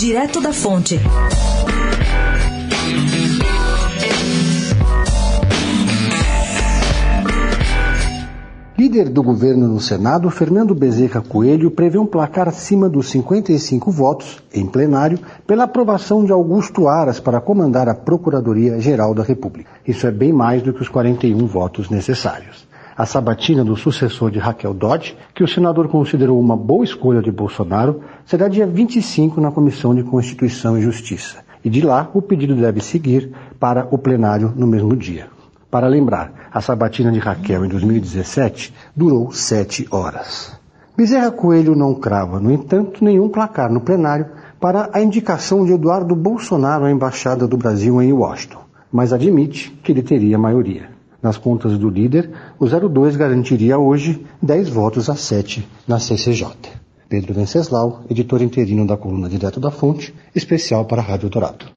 Direto da Fonte. Líder do governo no Senado, Fernando Bezerra Coelho prevê um placar acima dos 55 votos, em plenário, pela aprovação de Augusto Aras para comandar a Procuradoria-Geral da República. Isso é bem mais do que os 41 votos necessários. A sabatina do sucessor de Raquel Dodge, que o senador considerou uma boa escolha de Bolsonaro, será dia 25 na Comissão de Constituição e Justiça. E de lá, o pedido deve seguir para o plenário no mesmo dia. Para lembrar, a sabatina de Raquel em 2017 durou sete horas. Bezerra Coelho não crava, no entanto, nenhum placar no plenário para a indicação de Eduardo Bolsonaro à Embaixada do Brasil em Washington, mas admite que ele teria maioria. Nas contas do líder, o 02 garantiria hoje 10 votos a 7 na CCJ. Pedro Venceslau, editor interino da coluna Direto da Fonte, especial para a Rádio Dourado.